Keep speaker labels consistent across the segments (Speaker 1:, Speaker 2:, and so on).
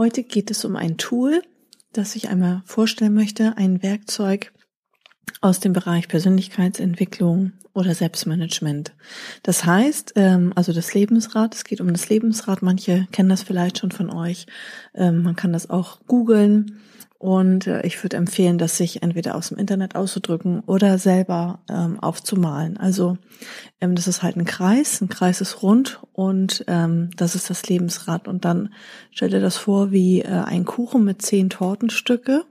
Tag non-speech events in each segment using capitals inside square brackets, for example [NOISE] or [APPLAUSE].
Speaker 1: Heute geht es um ein Tool, das ich einmal vorstellen möchte, ein Werkzeug aus dem Bereich Persönlichkeitsentwicklung oder Selbstmanagement. Das heißt, ähm, also das Lebensrad, es geht um das Lebensrad, manche kennen das vielleicht schon von euch, ähm, man kann das auch googeln und äh, ich würde empfehlen, das sich entweder aus dem Internet auszudrücken oder selber ähm, aufzumalen. Also ähm, das ist halt ein Kreis, ein Kreis ist rund und ähm, das ist das Lebensrad. Und dann stell dir das vor wie äh, ein Kuchen mit zehn Tortenstücke,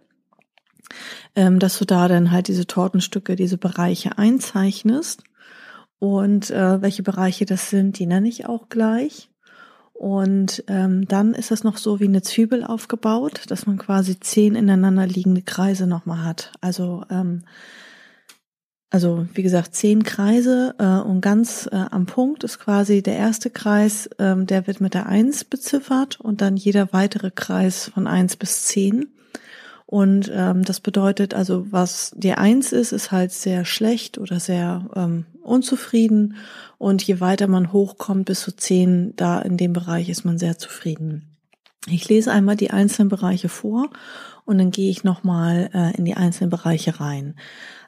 Speaker 1: ähm, dass du da dann halt diese Tortenstücke, diese Bereiche einzeichnest. Und äh, welche Bereiche das sind, die nenne ich auch gleich. Und ähm, dann ist es noch so wie eine Zwiebel aufgebaut, dass man quasi zehn ineinander liegende Kreise nochmal hat. Also ähm, also wie gesagt zehn Kreise äh, und ganz äh, am Punkt ist quasi der erste Kreis, ähm, der wird mit der Eins beziffert und dann jeder weitere Kreis von eins bis zehn. Und ähm, das bedeutet also, was die Eins ist, ist halt sehr schlecht oder sehr ähm, unzufrieden. Und je weiter man hochkommt bis zu zehn, da in dem Bereich ist man sehr zufrieden. Ich lese einmal die einzelnen Bereiche vor und dann gehe ich nochmal äh, in die einzelnen Bereiche rein.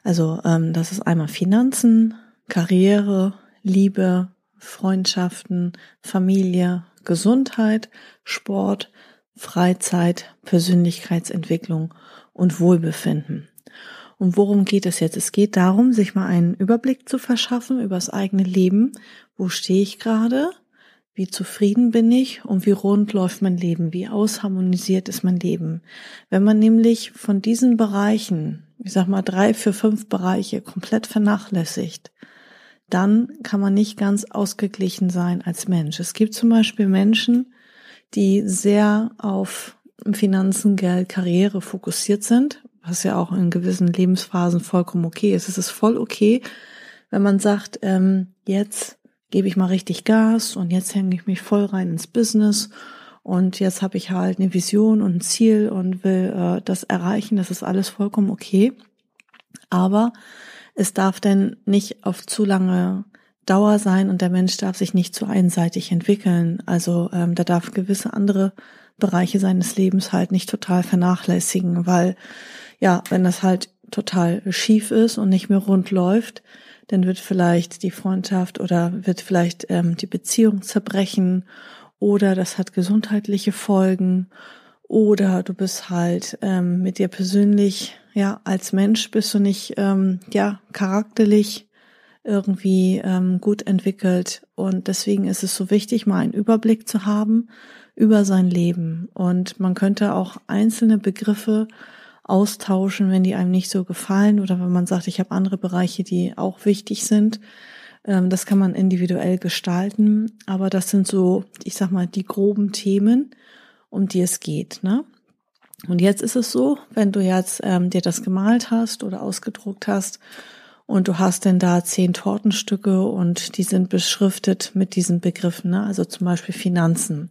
Speaker 1: Also ähm, das ist einmal Finanzen, Karriere, Liebe, Freundschaften, Familie, Gesundheit, Sport, Freizeit, Persönlichkeitsentwicklung und Wohlbefinden. Und worum geht es jetzt? Es geht darum, sich mal einen Überblick zu verschaffen über das eigene Leben. Wo stehe ich gerade? Wie zufrieden bin ich und wie rund läuft mein Leben? Wie ausharmonisiert ist mein Leben? Wenn man nämlich von diesen Bereichen, ich sag mal drei, vier, fünf Bereiche komplett vernachlässigt, dann kann man nicht ganz ausgeglichen sein als Mensch. Es gibt zum Beispiel Menschen, die sehr auf Finanzen, Geld, Karriere fokussiert sind, was ja auch in gewissen Lebensphasen vollkommen okay ist. Es ist voll okay, wenn man sagt, ähm, jetzt gebe ich mal richtig Gas und jetzt hänge ich mich voll rein ins Business und jetzt habe ich halt eine Vision und ein Ziel und will äh, das erreichen. Das ist alles vollkommen okay. Aber es darf denn nicht auf zu lange Dauer sein und der Mensch darf sich nicht zu einseitig entwickeln. Also ähm, da darf gewisse andere Bereiche seines Lebens halt nicht total vernachlässigen, weil ja, wenn das halt total schief ist und nicht mehr rund läuft, dann wird vielleicht die Freundschaft oder wird vielleicht ähm, die Beziehung zerbrechen oder das hat gesundheitliche Folgen oder du bist halt ähm, mit dir persönlich, ja, als Mensch bist du nicht, ähm, ja, charakterlich irgendwie ähm, gut entwickelt. Und deswegen ist es so wichtig, mal einen Überblick zu haben über sein Leben. Und man könnte auch einzelne Begriffe austauschen, wenn die einem nicht so gefallen oder wenn man sagt, ich habe andere Bereiche, die auch wichtig sind. Ähm, das kann man individuell gestalten, aber das sind so, ich sag mal, die groben Themen, um die es geht. Ne? Und jetzt ist es so, wenn du jetzt ähm, dir das gemalt hast oder ausgedruckt hast und du hast denn da zehn Tortenstücke und die sind beschriftet mit diesen Begriffen, ne? also zum Beispiel Finanzen.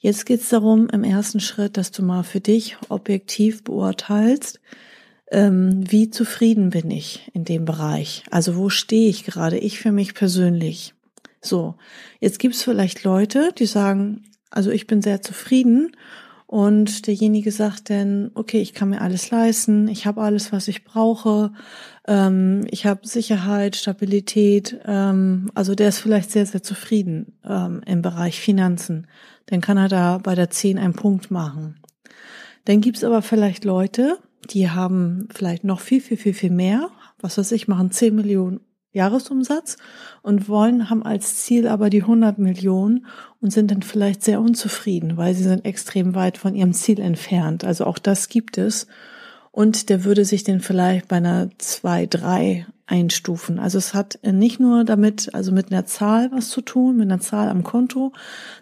Speaker 1: Jetzt geht es darum, im ersten Schritt, dass du mal für dich objektiv beurteilst, ähm, wie zufrieden bin ich in dem Bereich. Also wo stehe ich gerade, ich für mich persönlich. So, jetzt gibt es vielleicht Leute, die sagen, also ich bin sehr zufrieden und derjenige sagt dann, okay, ich kann mir alles leisten, ich habe alles, was ich brauche, ähm, ich habe Sicherheit, Stabilität, ähm, also der ist vielleicht sehr, sehr zufrieden ähm, im Bereich Finanzen. Dann kann er da bei der 10 einen Punkt machen. Dann gibt's aber vielleicht Leute, die haben vielleicht noch viel, viel, viel, viel mehr, was weiß ich, machen 10 Millionen Jahresumsatz und wollen, haben als Ziel aber die 100 Millionen und sind dann vielleicht sehr unzufrieden, weil sie sind extrem weit von ihrem Ziel entfernt. Also auch das gibt es. und der würde sich den vielleicht bei einer zwei, drei einstufen. Also es hat nicht nur damit, also mit einer Zahl was zu tun, mit einer Zahl am Konto,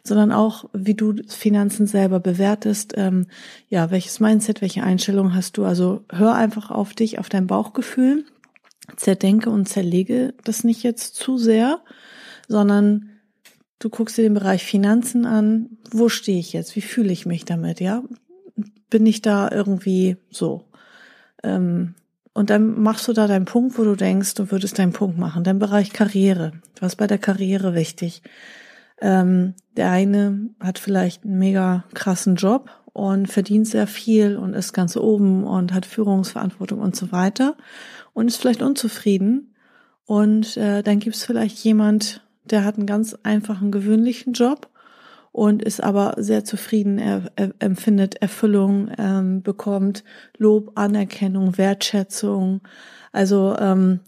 Speaker 1: sondern auch, wie du Finanzen selber bewertest. Ähm, ja, welches Mindset, welche Einstellung hast du? Also hör einfach auf dich, auf dein Bauchgefühl, zerdenke und zerlege das nicht jetzt zu sehr, sondern du guckst dir den Bereich Finanzen an. Wo stehe ich jetzt? Wie fühle ich mich damit? Ja, bin ich da irgendwie so? Ähm, und dann machst du da deinen Punkt, wo du denkst, du würdest deinen Punkt machen. Dein Bereich Karriere. Was bei der Karriere wichtig? Ähm, der eine hat vielleicht einen mega krassen Job und verdient sehr viel und ist ganz oben und hat Führungsverantwortung und so weiter und ist vielleicht unzufrieden. Und äh, dann gibt es vielleicht jemand, der hat einen ganz einfachen, gewöhnlichen Job und ist aber sehr zufrieden, er, er empfindet Erfüllung, ähm, bekommt Lob, Anerkennung, Wertschätzung. Also ähm,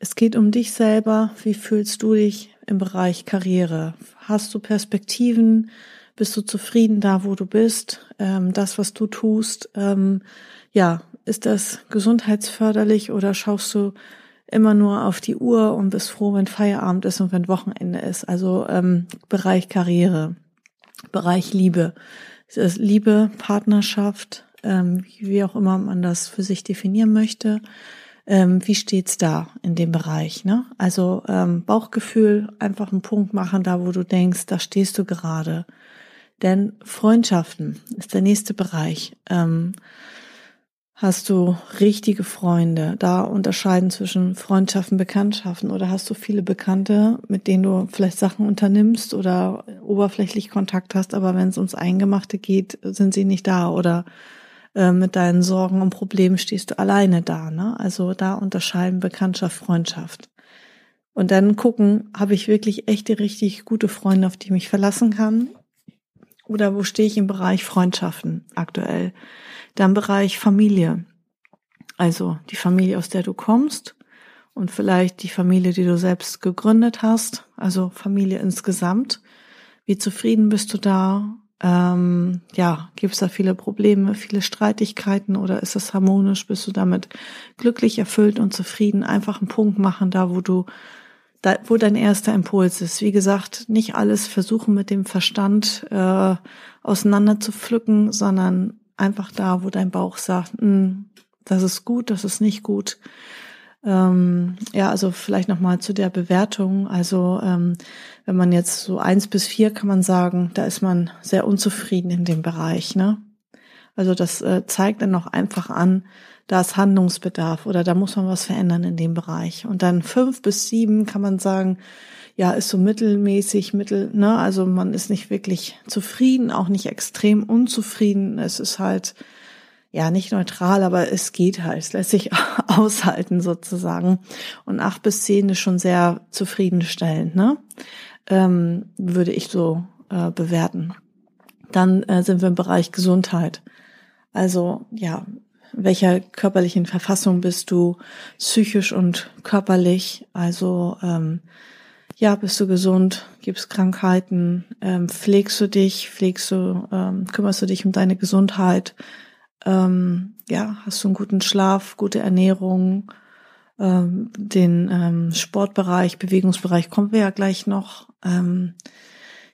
Speaker 1: es geht um dich selber. Wie fühlst du dich im Bereich Karriere? Hast du Perspektiven? Bist du zufrieden da, wo du bist? Ähm, das, was du tust, ähm, ja, ist das gesundheitsförderlich oder schaust du immer nur auf die Uhr und bist froh, wenn Feierabend ist und wenn Wochenende ist? Also ähm, Bereich Karriere. Bereich Liebe. Liebe, Partnerschaft, ähm, wie auch immer man das für sich definieren möchte. Ähm, wie steht's da in dem Bereich? Ne? Also ähm, Bauchgefühl, einfach einen Punkt machen, da wo du denkst, da stehst du gerade. Denn Freundschaften ist der nächste Bereich. Ähm, Hast du richtige Freunde? Da unterscheiden zwischen Freundschaften, Bekanntschaften oder hast du viele Bekannte, mit denen du vielleicht Sachen unternimmst oder oberflächlich Kontakt hast, aber wenn es ums Eingemachte geht, sind sie nicht da oder äh, mit deinen Sorgen und Problemen stehst du alleine da. Ne? Also da unterscheiden Bekanntschaft, Freundschaft. Und dann gucken, habe ich wirklich echte, richtig gute Freunde, auf die ich mich verlassen kann? Oder wo stehe ich im Bereich Freundschaften aktuell? Dann Bereich Familie. Also die Familie, aus der du kommst und vielleicht die Familie, die du selbst gegründet hast. Also Familie insgesamt. Wie zufrieden bist du da? Ähm, ja, gibt es da viele Probleme, viele Streitigkeiten oder ist es harmonisch? Bist du damit glücklich, erfüllt und zufrieden? Einfach einen Punkt machen, da wo du, da, wo dein erster Impuls ist. Wie gesagt, nicht alles versuchen mit dem Verstand äh, auseinander zu pflücken, sondern einfach da, wo dein Bauch sagt, hm, das ist gut, das ist nicht gut. Ähm, ja, also vielleicht nochmal zu der Bewertung. Also ähm, wenn man jetzt so eins bis vier kann man sagen, da ist man sehr unzufrieden in dem Bereich. Ne? Also das äh, zeigt dann noch einfach an, da ist Handlungsbedarf oder da muss man was verändern in dem Bereich. Und dann fünf bis sieben kann man sagen, ja, ist so mittelmäßig, mittel, ne, also man ist nicht wirklich zufrieden, auch nicht extrem unzufrieden. Es ist halt, ja, nicht neutral, aber es geht halt, es lässt sich [LAUGHS] aushalten sozusagen. Und acht bis zehn ist schon sehr zufriedenstellend, ne, ähm, würde ich so äh, bewerten. Dann äh, sind wir im Bereich Gesundheit. Also, ja, welcher körperlichen Verfassung bist du, psychisch und körperlich? Also ähm, ja, bist du gesund? Gibt's Krankheiten? Ähm, pflegst du dich? Pflegst du, ähm, kümmerst du dich um deine Gesundheit? Ähm, ja, hast du einen guten Schlaf, gute Ernährung? Ähm, den ähm, Sportbereich, Bewegungsbereich kommen wir ja gleich noch. Ähm,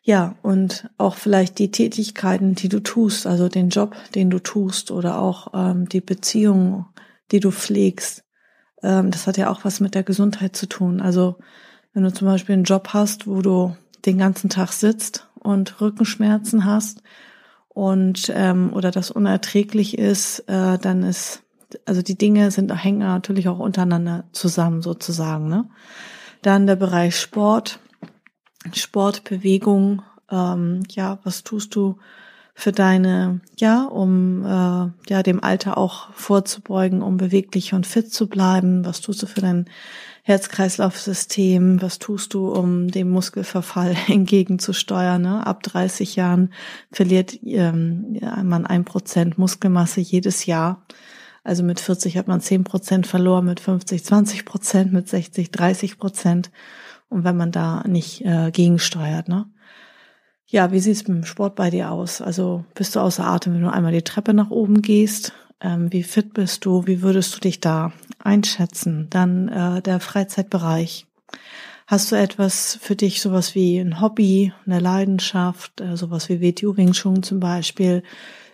Speaker 1: ja, und auch vielleicht die Tätigkeiten, die du tust, also den Job, den du tust oder auch ähm, die Beziehung, die du pflegst. Ähm, das hat ja auch was mit der Gesundheit zu tun. Also wenn du zum Beispiel einen Job hast, wo du den ganzen Tag sitzt und Rückenschmerzen hast und ähm, oder das unerträglich ist, äh, dann ist also die Dinge sind hängen natürlich auch untereinander zusammen sozusagen. Ne? Dann der Bereich Sport, Sportbewegung. Ähm, ja, was tust du für deine, ja, um äh, ja dem Alter auch vorzubeugen, um beweglich und fit zu bleiben? Was tust du für dein Herz-Kreislauf-System? Was tust du, um dem Muskelverfall [LAUGHS] entgegenzusteuern? Ne? Ab 30 Jahren verliert ähm, ja, man ein Prozent Muskelmasse jedes Jahr. Also mit 40 hat man 10 Prozent verloren, mit 50 20 Prozent, mit 60 30 Prozent. Und wenn man da nicht äh, gegensteuert, ne? Ja, wie sieht's mit dem Sport bei dir aus? Also bist du außer Atem, wenn du einmal die Treppe nach oben gehst? Ähm, wie fit bist du? Wie würdest du dich da einschätzen? Dann äh, der Freizeitbereich. Hast du etwas für dich, sowas wie ein Hobby, eine Leidenschaft, äh, sowas wie WTU Wing Chun zum Beispiel?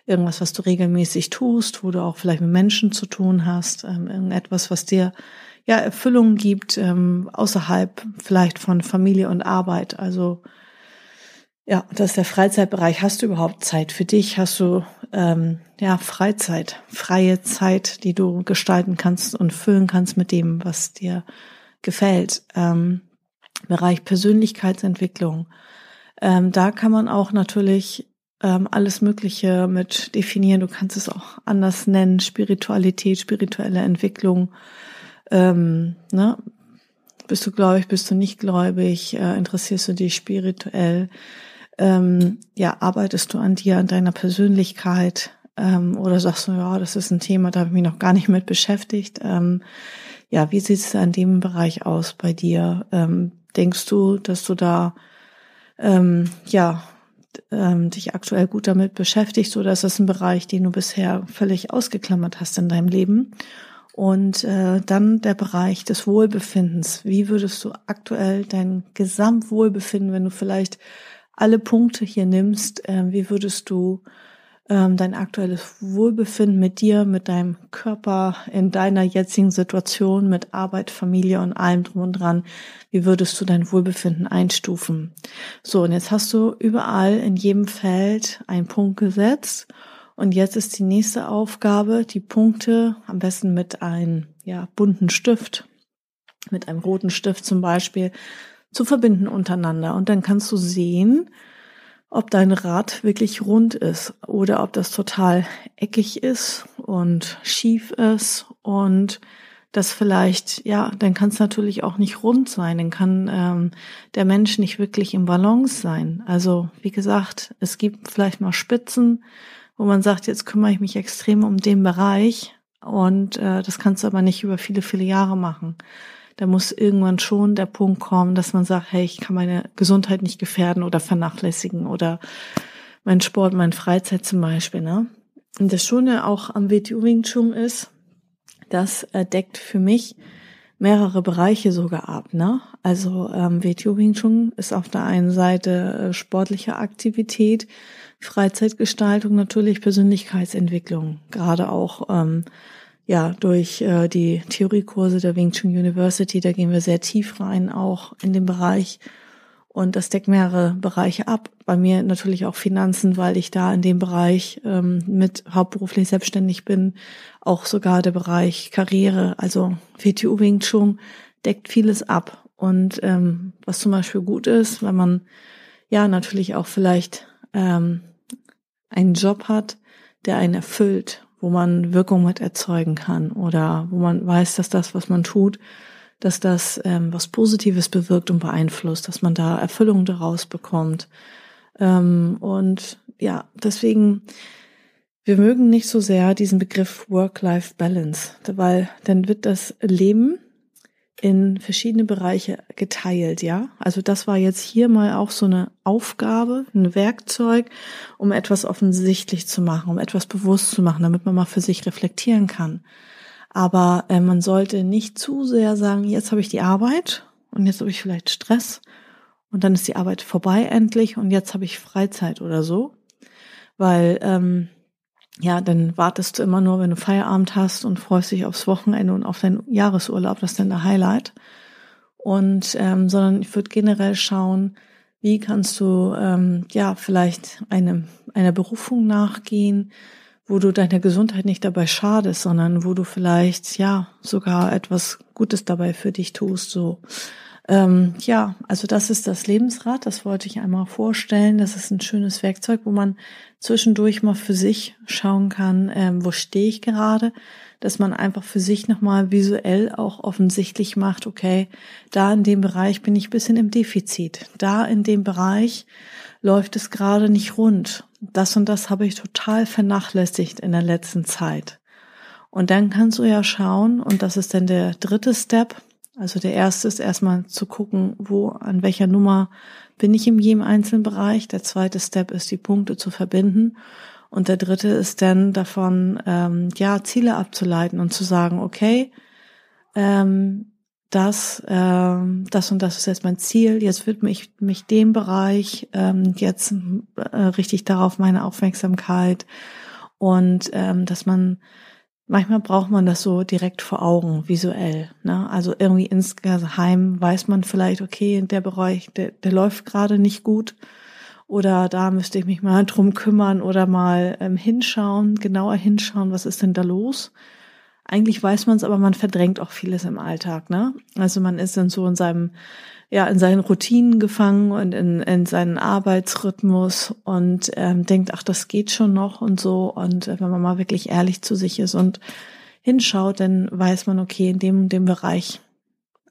Speaker 1: Irgendwas, was du regelmäßig tust, wo du auch vielleicht mit Menschen zu tun hast, ähm, irgendetwas, was dir ja Erfüllung gibt, ähm, außerhalb vielleicht von Familie und Arbeit. Also ja, das ist der Freizeitbereich. Hast du überhaupt Zeit für dich? Hast du ähm, ja Freizeit, freie Zeit, die du gestalten kannst und füllen kannst mit dem, was dir gefällt? Ähm, Bereich Persönlichkeitsentwicklung. Ähm, da kann man auch natürlich ähm, alles Mögliche mit definieren. Du kannst es auch anders nennen: Spiritualität, spirituelle Entwicklung. Ähm, ne? Bist du gläubig, bist du nicht gläubig? Äh, interessierst du dich spirituell? ähm, ja, arbeitest du an dir, an deiner Persönlichkeit ähm, oder sagst du, ja, das ist ein Thema, da habe ich mich noch gar nicht mit beschäftigt. Ähm, ja, wie sieht es in dem Bereich aus bei dir? Ähm, denkst du, dass du da ähm, ja ähm, dich aktuell gut damit beschäftigst oder ist das ein Bereich, den du bisher völlig ausgeklammert hast in deinem Leben? Und äh, dann der Bereich des Wohlbefindens. Wie würdest du aktuell dein Gesamtwohlbefinden, wenn du vielleicht alle Punkte hier nimmst, äh, wie würdest du ähm, dein aktuelles Wohlbefinden mit dir, mit deinem Körper, in deiner jetzigen Situation, mit Arbeit, Familie und allem drum und dran, wie würdest du dein Wohlbefinden einstufen? So, und jetzt hast du überall in jedem Feld einen Punkt gesetzt. Und jetzt ist die nächste Aufgabe, die Punkte am besten mit einem ja, bunten Stift, mit einem roten Stift zum Beispiel, zu verbinden untereinander. Und dann kannst du sehen, ob dein Rad wirklich rund ist oder ob das total eckig ist und schief ist und das vielleicht, ja, dann kann es natürlich auch nicht rund sein, dann kann ähm, der Mensch nicht wirklich im Balance sein. Also wie gesagt, es gibt vielleicht mal Spitzen, wo man sagt, jetzt kümmere ich mich extrem um den Bereich und äh, das kannst du aber nicht über viele, viele Jahre machen da muss irgendwann schon der Punkt kommen, dass man sagt, hey, ich kann meine Gesundheit nicht gefährden oder vernachlässigen oder mein Sport, mein Freizeit zum Beispiel. Ne? Und das Schöne auch am WTU Wing Chun ist, das deckt für mich mehrere Bereiche sogar ab. Ne? Also ähm, WTU Wing Chun ist auf der einen Seite äh, sportliche Aktivität, Freizeitgestaltung, natürlich Persönlichkeitsentwicklung, gerade auch ähm, ja, durch äh, die Theoriekurse der Wing Chun University, da gehen wir sehr tief rein, auch in den Bereich. Und das deckt mehrere Bereiche ab. Bei mir natürlich auch Finanzen, weil ich da in dem Bereich ähm, mit hauptberuflich selbstständig bin. Auch sogar der Bereich Karriere, also WTU Wing Chun deckt vieles ab. Und ähm, was zum Beispiel gut ist, wenn man ja natürlich auch vielleicht ähm, einen Job hat, der einen erfüllt wo man Wirkung mit erzeugen kann oder wo man weiß, dass das, was man tut, dass das ähm, was Positives bewirkt und beeinflusst, dass man da Erfüllung daraus bekommt. Ähm, und ja, deswegen, wir mögen nicht so sehr diesen Begriff Work-Life-Balance, weil dann wird das Leben in verschiedene Bereiche geteilt, ja. Also das war jetzt hier mal auch so eine Aufgabe, ein Werkzeug, um etwas offensichtlich zu machen, um etwas bewusst zu machen, damit man mal für sich reflektieren kann. Aber äh, man sollte nicht zu sehr sagen, jetzt habe ich die Arbeit und jetzt habe ich vielleicht Stress und dann ist die Arbeit vorbei endlich und jetzt habe ich Freizeit oder so. Weil ähm, ja, dann wartest du immer nur, wenn du Feierabend hast und freust dich aufs Wochenende und auf deinen Jahresurlaub, das ist dann der Highlight. Und ähm, sondern ich würde generell schauen, wie kannst du ähm, ja vielleicht eine einer Berufung nachgehen, wo du deiner Gesundheit nicht dabei schadest, sondern wo du vielleicht ja sogar etwas Gutes dabei für dich tust. So ähm, ja, also das ist das Lebensrad, das wollte ich einmal vorstellen. Das ist ein schönes Werkzeug, wo man zwischendurch mal für sich schauen kann, ähm, wo stehe ich gerade, dass man einfach für sich nochmal visuell auch offensichtlich macht, okay, da in dem Bereich bin ich bisschen im Defizit, da in dem Bereich läuft es gerade nicht rund. Das und das habe ich total vernachlässigt in der letzten Zeit. Und dann kannst du ja schauen, und das ist dann der dritte Step, also der erste ist erstmal zu gucken, wo, an welcher Nummer bin ich in jedem einzelnen Bereich. Der zweite Step ist, die Punkte zu verbinden. Und der dritte ist dann davon, ähm, ja, Ziele abzuleiten und zu sagen, okay, ähm, das, ähm, das und das ist jetzt mein Ziel. Jetzt widme ich mich dem Bereich, ähm, jetzt äh, richtig darauf meine Aufmerksamkeit und ähm, dass man manchmal braucht man das so direkt vor Augen, visuell. Ne? Also irgendwie insgeheim weiß man vielleicht, okay, der Bereich, der, der läuft gerade nicht gut oder da müsste ich mich mal drum kümmern oder mal ähm, hinschauen, genauer hinschauen, was ist denn da los? Eigentlich weiß man es, aber man verdrängt auch vieles im Alltag, ne? Also man ist dann so in seinem, ja, in seinen Routinen gefangen und in, in seinen Arbeitsrhythmus und ähm, denkt, ach, das geht schon noch und so. Und äh, wenn man mal wirklich ehrlich zu sich ist und hinschaut, dann weiß man, okay, in dem, dem Bereich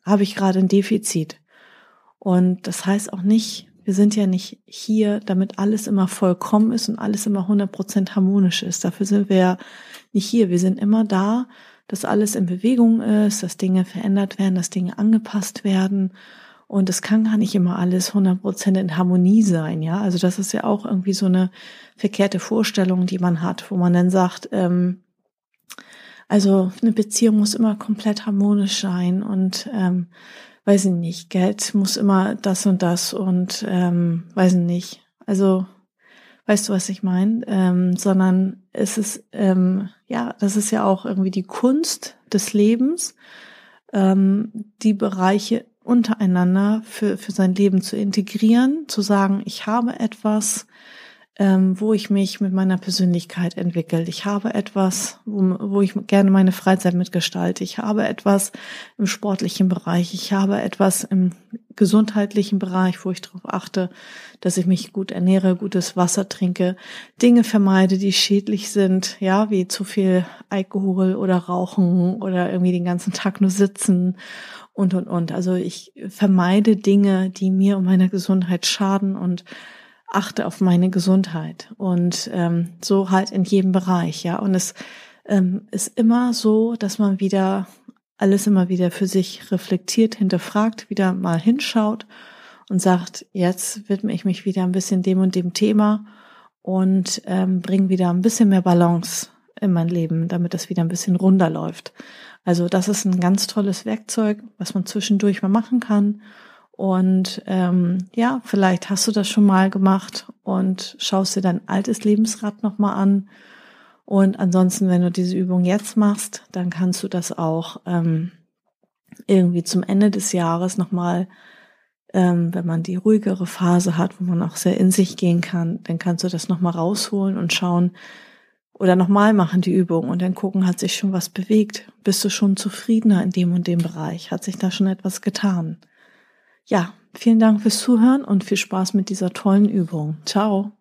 Speaker 1: habe ich gerade ein Defizit. Und das heißt auch nicht, wir sind ja nicht hier, damit alles immer vollkommen ist und alles immer 100% harmonisch ist. Dafür sind wir ja nicht hier. Wir sind immer da, dass alles in Bewegung ist, dass Dinge verändert werden, dass Dinge angepasst werden. Und es kann gar nicht immer alles 100% in Harmonie sein, ja. Also das ist ja auch irgendwie so eine verkehrte Vorstellung, die man hat, wo man dann sagt, ähm, also eine Beziehung muss immer komplett harmonisch sein und ähm, weiß ich nicht, Geld muss immer das und das und ähm, weiß ich nicht. Also, weißt du, was ich meine? Ähm, sondern es ist, ähm, ja, das ist ja auch irgendwie die Kunst des Lebens, ähm, die Bereiche untereinander für, für sein Leben zu integrieren, zu sagen, ich habe etwas, ähm, wo ich mich mit meiner Persönlichkeit entwickle. Ich habe etwas, wo, wo ich gerne meine Freizeit mitgestalte. Ich habe etwas im sportlichen Bereich. Ich habe etwas im gesundheitlichen Bereich, wo ich darauf achte, dass ich mich gut ernähre, gutes Wasser trinke, Dinge vermeide, die schädlich sind, ja, wie zu viel Alkohol oder Rauchen oder irgendwie den ganzen Tag nur sitzen und, und, und. Also ich vermeide Dinge, die mir und meiner Gesundheit schaden und achte auf meine Gesundheit und ähm, so halt in jedem Bereich, ja. Und es ähm, ist immer so, dass man wieder alles immer wieder für sich reflektiert, hinterfragt, wieder mal hinschaut und sagt, jetzt widme ich mich wieder ein bisschen dem und dem Thema und ähm, bringe wieder ein bisschen mehr Balance in mein Leben, damit das wieder ein bisschen runder läuft. Also das ist ein ganz tolles Werkzeug, was man zwischendurch mal machen kann und ähm, ja, vielleicht hast du das schon mal gemacht und schaust dir dein altes Lebensrad nochmal an. Und ansonsten, wenn du diese Übung jetzt machst, dann kannst du das auch ähm, irgendwie zum Ende des Jahres nochmal, ähm, wenn man die ruhigere Phase hat, wo man auch sehr in sich gehen kann, dann kannst du das nochmal rausholen und schauen oder nochmal machen die Übung und dann gucken, hat sich schon was bewegt? Bist du schon zufriedener in dem und dem Bereich? Hat sich da schon etwas getan? Ja, vielen Dank fürs Zuhören und viel Spaß mit dieser tollen Übung. Ciao.